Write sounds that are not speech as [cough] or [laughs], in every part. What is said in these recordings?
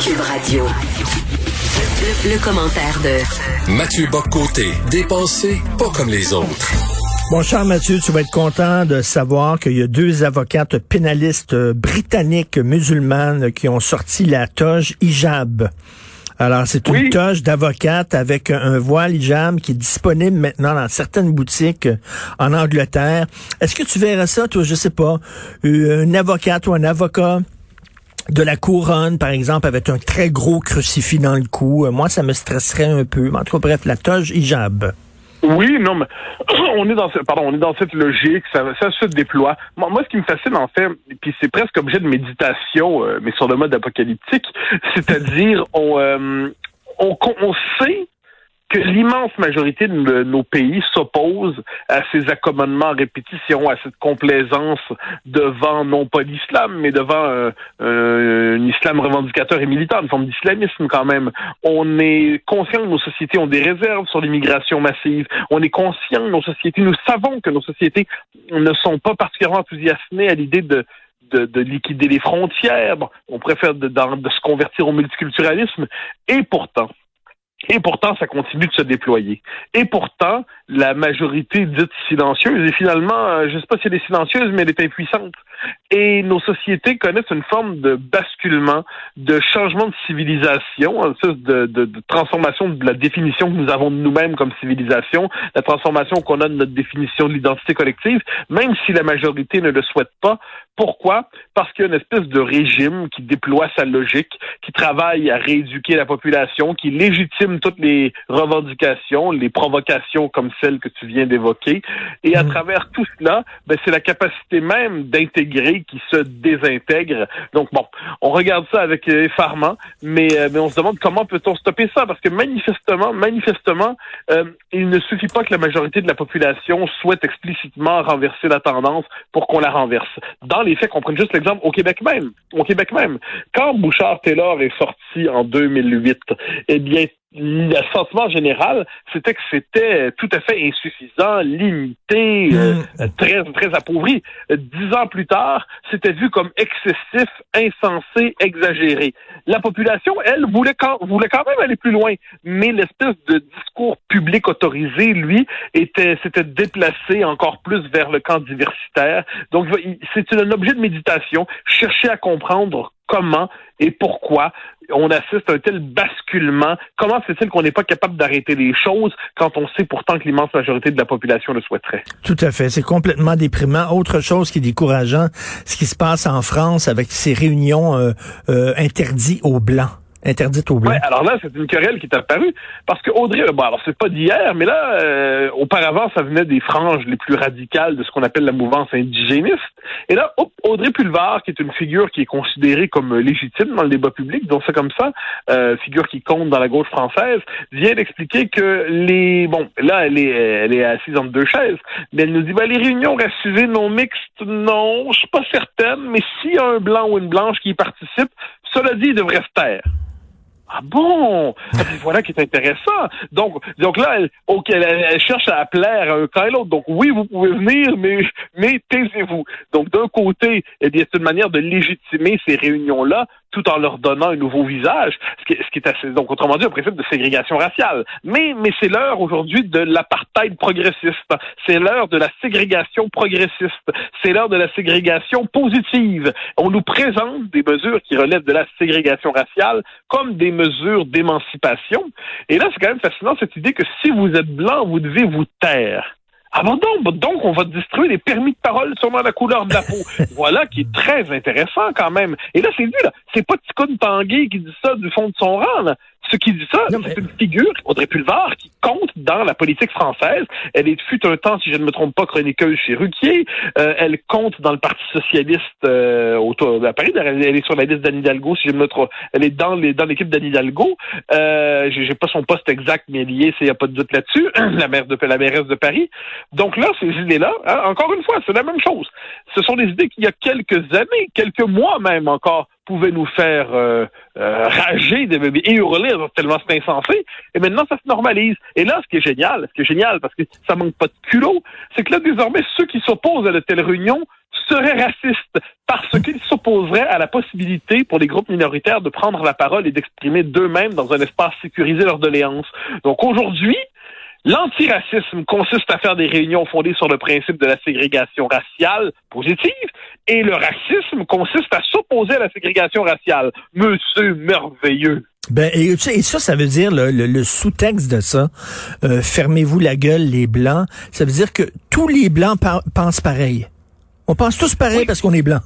Cube Radio. Le, commentaire de Mathieu Boccoté, dépensé pas comme les autres. Mon cher Mathieu, tu vas être content de savoir qu'il y a deux avocates pénalistes britanniques musulmanes qui ont sorti la toge hijab. Alors, c'est une toge d'avocate avec un voile hijab qui est disponible maintenant dans certaines boutiques en Angleterre. Est-ce que tu verrais ça, toi, je sais pas, une avocate ou un avocat? De la couronne, par exemple, avec un très gros crucifix dans le cou. Moi, ça me stresserait un peu. En tout cas, bref, la toge hijab. Oui, non, mais [clears throat] on est dans pardon, on est dans cette logique, ça, se déploie. Moi, moi, ce qui me fascine en fait, puis c'est presque objet de méditation, euh, mais sur le mode apocalyptique, [laughs] c'est-à-dire on, euh, on, on sait que l'immense majorité de nos pays s'oppose à ces accommodements à répétition, à cette complaisance devant non pas l'islam, mais devant euh, euh, un islam revendicateur et militant, une forme d'islamisme quand même. On est conscient que nos sociétés ont des réserves sur l'immigration massive. On est conscient que nos sociétés, nous savons que nos sociétés ne sont pas particulièrement enthousiasmées à l'idée de de, liquider les frontières. on préfère de, de se convertir au multiculturalisme. Et pourtant, et pourtant, ça continue de se déployer. Et pourtant, la majorité dite silencieuse, et finalement, euh, je ne sais pas si elle est silencieuse, mais elle est impuissante. Et nos sociétés connaissent une forme de basculement, de changement de civilisation, de, de, de transformation de la définition que nous avons de nous-mêmes comme civilisation, la transformation qu'on a de notre définition de l'identité collective, même si la majorité ne le souhaite pas. Pourquoi? Parce qu'il y a une espèce de régime qui déploie sa logique, qui travaille à rééduquer la population, qui légitime toutes les revendications, les provocations comme celles que tu viens d'évoquer. Et à mmh. travers tout cela, ben, c'est la capacité même d'intégrer qui se désintègre. Donc bon, on regarde ça avec effarement, mais, euh, mais on se demande comment peut-on stopper ça? Parce que manifestement, manifestement, euh, il ne suffit pas que la majorité de la population souhaite explicitement renverser la tendance pour qu'on la renverse. Dans les faits, qu'on prenne juste l'exemple au Québec même. Au Québec même. Quand Bouchard Taylor est sorti en 2008, eh bien, le sentiment général, c'était que c'était tout à fait insuffisant, limité, euh, mm. très très appauvri. Dix ans plus tard, c'était vu comme excessif, insensé, exagéré. La population, elle, voulait quand, voulait quand même aller plus loin, mais l'espèce de discours public autorisé, lui, était s'était déplacé encore plus vers le camp diversitaire. Donc, c'est un objet de méditation, chercher à comprendre comment et pourquoi on assiste à un tel basculement. Comment c'est il qu'on n'est pas capable d'arrêter les choses quand on sait pourtant que l'immense majorité de la population le souhaiterait? Tout à fait. C'est complètement déprimant. Autre chose qui est décourageant, ce qui se passe en France avec ces réunions euh, euh, interdites aux Blancs interdite au Ouais, alors là, c'est une querelle qui est apparue parce que Audrey, bon, alors c'est pas d'hier, mais là, euh, auparavant, ça venait des franges les plus radicales de ce qu'on appelle la mouvance indigéniste. Et là, Audrey Pulvar, qui est une figure qui est considérée comme légitime dans le débat public, donc c'est comme ça, euh, figure qui compte dans la gauche française, vient d'expliquer que les, bon, là, elle est, elle est assise entre deux chaises, mais elle nous dit, ben, les réunions racisées non mixtes, non, je suis pas certaine, mais s'il y a un blanc ou une blanche qui y participe, cela dit, il devrait se taire. Ah bon? Ah, voilà qui est intéressant. Donc, donc là, elle, elle, cherche à plaire à un cas et l'autre. Donc oui, vous pouvez venir, mais, mais taisez-vous. Donc d'un côté, eh bien, c'est une manière de légitimer ces réunions-là tout en leur donnant un nouveau visage, ce qui, ce qui est assez, donc autrement dit, un principe de ségrégation raciale. Mais, mais c'est l'heure aujourd'hui de l'apartheid progressiste. C'est l'heure de la ségrégation progressiste. C'est l'heure de la ségrégation positive. On nous présente des mesures qui relèvent de la ségrégation raciale comme des mesures d'émancipation. Et là, c'est quand même fascinant cette idée que si vous êtes blanc, vous devez vous taire. Ah bon donc, donc on va distribuer des permis de parole selon la couleur de la peau. [laughs] voilà qui est très intéressant quand même. Et là, c'est lui, là. C'est pas Ticoun Tanguay qui dit ça du fond de son rang, là. Ce qui dit ça, c'est une figure, Audrey Pulvar, qui compte dans la politique française. Elle est fut un temps, si je ne me trompe pas, chroniqueuse chez Ruquier. Euh, elle compte dans le Parti socialiste euh, autour de Paris. Elle est sur la liste d'Anne Hidalgo, si je me trompe. Elle est dans les dans l'équipe d'Anne Hidalgo. Euh, J'ai pas son poste exact, mais lié, il n'y a pas de doute là-dessus. [clears throat] la maire de la mairesse de Paris. Donc là, ces idées-là, hein, encore une fois, c'est la même chose. Ce sont des idées qu'il y a quelques années, quelques mois même encore, pouvaient nous faire euh, [laughs] rager et hurler tellement c'est insensé. Et maintenant, ça se normalise. Et là, ce qui est génial, ce qui est génial, parce que ça manque pas de culot, c'est que là, désormais, ceux qui s'opposent à de telles réunions seraient racistes parce qu'ils s'opposeraient à la possibilité pour les groupes minoritaires de prendre la parole et d'exprimer d'eux-mêmes dans un espace sécurisé leurs doléances. Donc aujourd'hui, L'antiracisme consiste à faire des réunions fondées sur le principe de la ségrégation raciale positive et le racisme consiste à s'opposer à la ségrégation raciale. Monsieur merveilleux. Ben, et, ça, ça veut dire le, sous-texte de ça. Euh, fermez-vous la gueule, les blancs. Ça veut dire que tous les blancs pensent pareil. On pense tous pareil parce qu'on est blanc.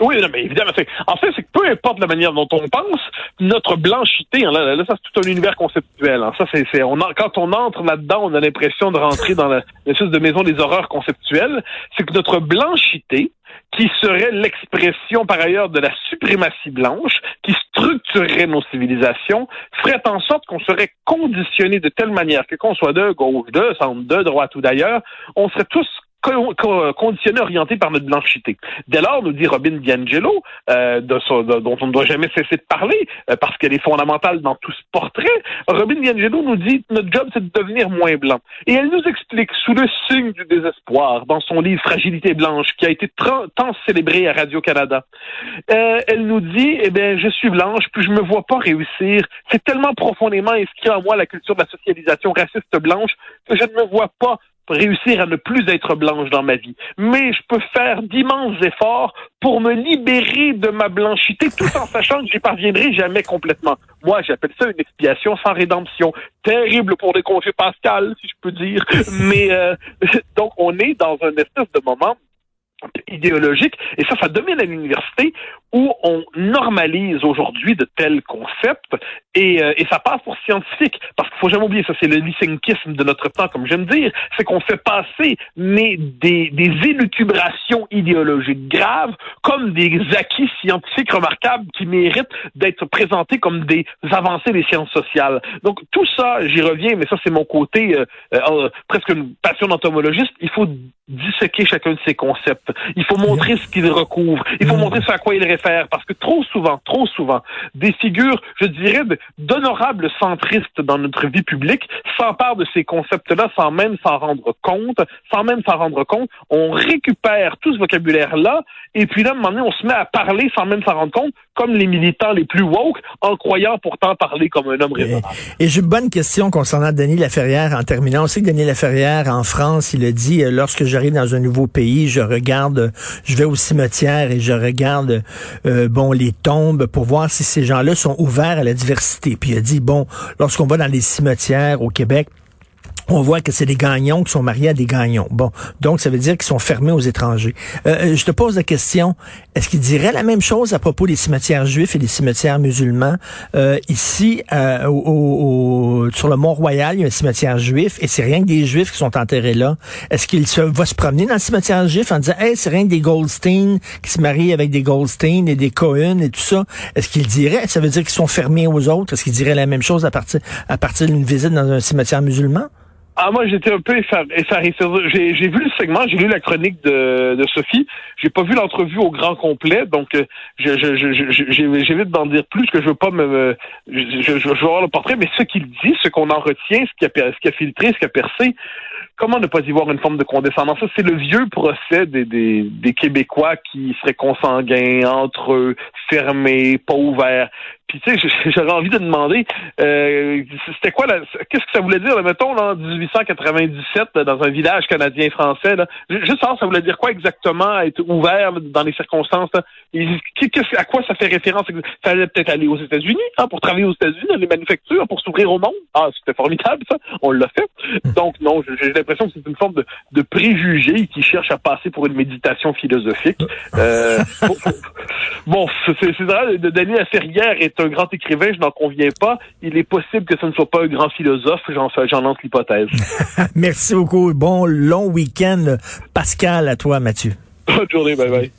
Oui, mais évidemment. En fait, c'est que peu importe la manière dont on pense, notre blanchité, hein, là, là, ça c'est tout un univers conceptuel. Hein. Ça, c'est, on quand on entre là-dedans, on a l'impression de rentrer dans l'espèce de maison des horreurs conceptuelles. C'est que notre blanchité, qui serait l'expression par ailleurs de la suprématie blanche, qui structurerait nos civilisations, ferait en sorte qu'on serait conditionné de telle manière que qu'on soit de gauche, de centre, de droite ou d'ailleurs, on serait tous conditionné, orienté par notre blanchité. Dès lors, nous dit Robin DiAngelo, euh, dont on ne doit jamais cesser de parler, euh, parce qu'elle est fondamentale dans tout ce portrait, Robin DiAngelo nous dit notre job, c'est de devenir moins blanc. Et elle nous explique, sous le signe du désespoir, dans son livre Fragilité blanche, qui a été tant célébré à Radio-Canada, euh, elle nous dit, eh bien, je suis blanche, puis je me vois pas réussir. C'est tellement profondément inscrit en moi la culture de la socialisation raciste blanche que je ne me vois pas réussir à ne plus être blanche dans ma vie. Mais je peux faire d'immenses efforts pour me libérer de ma blanchité tout en sachant que j'y parviendrai jamais complètement. Moi, j'appelle ça une expiation sans rédemption. Terrible pour des congés Pascal, si je peux dire. Mais euh, [laughs] donc, on est dans un espèce de moment idéologique. Et ça, ça domine à l'université où on normalise aujourd'hui de tels concepts et, euh, et ça passe pour scientifique. Parce qu'il faut jamais oublier, ça c'est le lysenkisme de notre temps, comme j'aime dire, c'est qu'on fait passer mais des, des élucubrations idéologiques graves comme des acquis scientifiques remarquables qui méritent d'être présentés comme des avancées des sciences sociales. Donc tout ça, j'y reviens, mais ça c'est mon côté euh, euh, presque une passion d'entomologiste. Il faut disséquer chacun de ces concepts. Il faut montrer ce qu'ils recouvrent. Il faut mm. montrer ce à quoi ils Parce que trop souvent, trop souvent, des figures, je dirais, d'honorables centristes dans notre vie publique s'emparent de ces concepts-là sans même s'en rendre compte. Sans même s'en rendre compte, on récupère tout ce vocabulaire-là et puis là, à un moment donné, on se met à parler sans même s'en rendre compte, comme les militants les plus woke, en croyant pourtant parler comme un homme raisonnable. Et, j'ai une bonne question concernant Denis Laferrière en terminant. On sait que Denis Laferrière, en France, il a dit, euh, lorsque j'arrive dans un nouveau pays, je regarde, je vais au cimetière et je regarde, euh, bon, les tombes pour voir si ces gens-là sont ouverts à la diversité. Puis il a dit, bon, lorsqu'on va dans les cimetières au Québec, on voit que c'est des gagnons qui sont mariés à des gagnons. Bon, donc ça veut dire qu'ils sont fermés aux étrangers. Euh, euh, je te pose la question, est-ce qu'il dirait la même chose à propos des cimetières juifs et des cimetières musulmans? Euh, ici, au, sur le Mont-Royal, il y a un cimetière juif et c'est rien que des juifs qui sont enterrés là. Est-ce qu'il se, va se promener dans le cimetière juif en disant, hey, c'est rien que des Goldstein qui se marient avec des Goldstein et des Cohen et tout ça? Est-ce qu'il dirait, ça veut dire qu'ils sont fermés aux autres? Est-ce qu'il dirait la même chose à partir, à partir d'une visite dans un cimetière musulman? Ah, moi, j'étais un peu effaré. J'ai vu le segment, j'ai lu la chronique de, de Sophie. J'ai pas vu l'entrevue au grand complet, donc euh, j'évite d'en dire plus, que je veux pas me... Je, je, je, veux voir le portrait, mais ce qu'il dit, ce qu'on en retient, ce qui a, ce qui a filtré, ce qui a percé, comment ne pas y voir une forme de condescendance? c'est le vieux procès des, des, des Québécois qui seraient consanguins entre eux, fermés, pas ouverts. Puis tu sais, j'aurais envie de demander, euh, c'était quoi, qu'est-ce que ça voulait dire, là, mettons, en 1897, dans un village canadien-français, là, juste ça, ça voulait dire quoi exactement, être ouvert dans les circonstances, à quoi ça fait référence? Ça allait peut-être aller aux États-Unis, hein, pour travailler aux États-Unis, dans les manufactures, pour s'ouvrir au monde. Ah, c'était formidable, ça, on l'a fait. Donc, non, j'ai l'impression que c'est une forme de, de préjugé qui cherche à passer pour une méditation philosophique. Euh, bon, c'est vrai, Daniel Ferrière est un grand écrivain, je n'en conviens pas. Il est possible que ce ne soit pas un grand philosophe, j'en, j'en lance l'hypothèse. [laughs] Merci beaucoup. Bon long week-end, Pascal, à toi, Mathieu. Bonne journée, bye bye.